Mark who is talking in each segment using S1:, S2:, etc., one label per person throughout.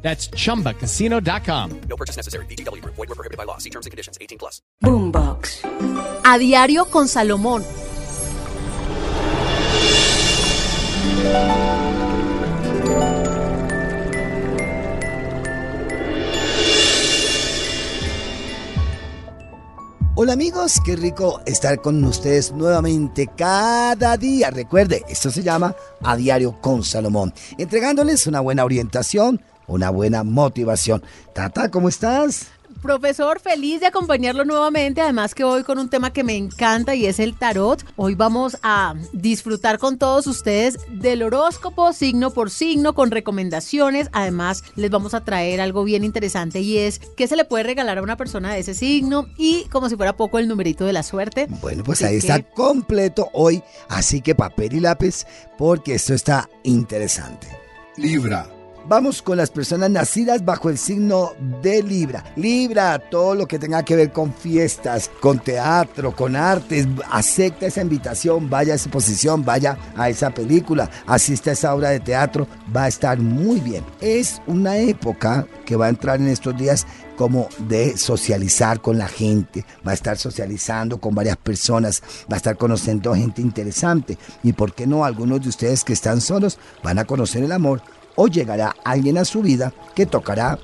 S1: That's chumbacasino.com.
S2: No purchase necessary. BGW. Void were prohibited by law. See terms and conditions. 18 plus.
S3: Boombox.
S4: A diario con Salomón.
S5: Hola amigos, qué rico estar con ustedes nuevamente cada día. Recuerde, esto se llama A Diario con Salomón, entregándoles una buena orientación, una buena motivación. Tata, ¿cómo estás?
S4: Profesor, feliz de acompañarlo nuevamente, además que hoy con un tema que me encanta y es el tarot. Hoy vamos a disfrutar con todos ustedes del horóscopo signo por signo con recomendaciones. Además, les vamos a traer algo bien interesante y es qué se le puede regalar a una persona de ese signo y como si fuera poco el numerito de la suerte.
S5: Bueno, pues
S4: Así
S5: ahí
S4: que-
S5: está completo hoy, así que papel y lápiz porque esto está interesante.
S6: Libra.
S5: Vamos con las personas nacidas bajo el signo de Libra. Libra, todo lo que tenga que ver con fiestas, con teatro, con artes, acepta esa invitación, vaya a esa exposición, vaya a esa película, asista a esa obra de teatro, va a estar muy bien. Es una época que va a entrar en estos días como de socializar con la gente, va a estar socializando con varias personas, va a estar conociendo gente interesante y por qué no algunos de ustedes que están solos van a conocer el amor o llegará alguien a su vida que tocará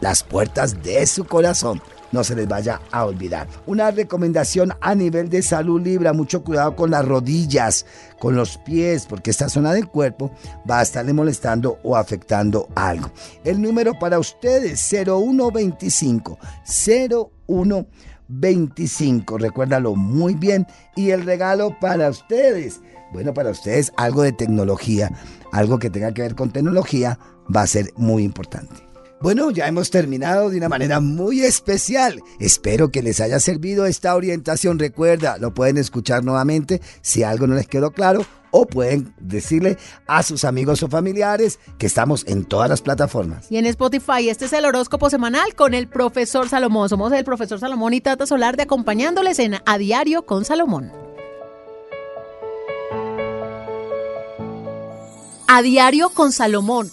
S5: las puertas de su corazón. No se les vaya a olvidar. Una recomendación a nivel de salud Libra, mucho cuidado con las rodillas, con los pies, porque esta zona del cuerpo va a estarle molestando o afectando algo. El número para ustedes 0125 0125, recuérdalo muy bien. Y el regalo para ustedes, bueno, para ustedes algo de tecnología, algo que tenga que ver con tecnología, va a ser muy importante. Bueno, ya hemos terminado de una manera muy especial. Espero que les haya servido esta orientación. Recuerda, lo pueden escuchar nuevamente si algo no les quedó claro o pueden decirle a sus amigos o familiares que estamos en todas las plataformas.
S4: Y en Spotify, este es el horóscopo semanal con el profesor Salomón. Somos el profesor Salomón y Tata Solar de acompañándoles en A Diario con Salomón. A Diario con Salomón.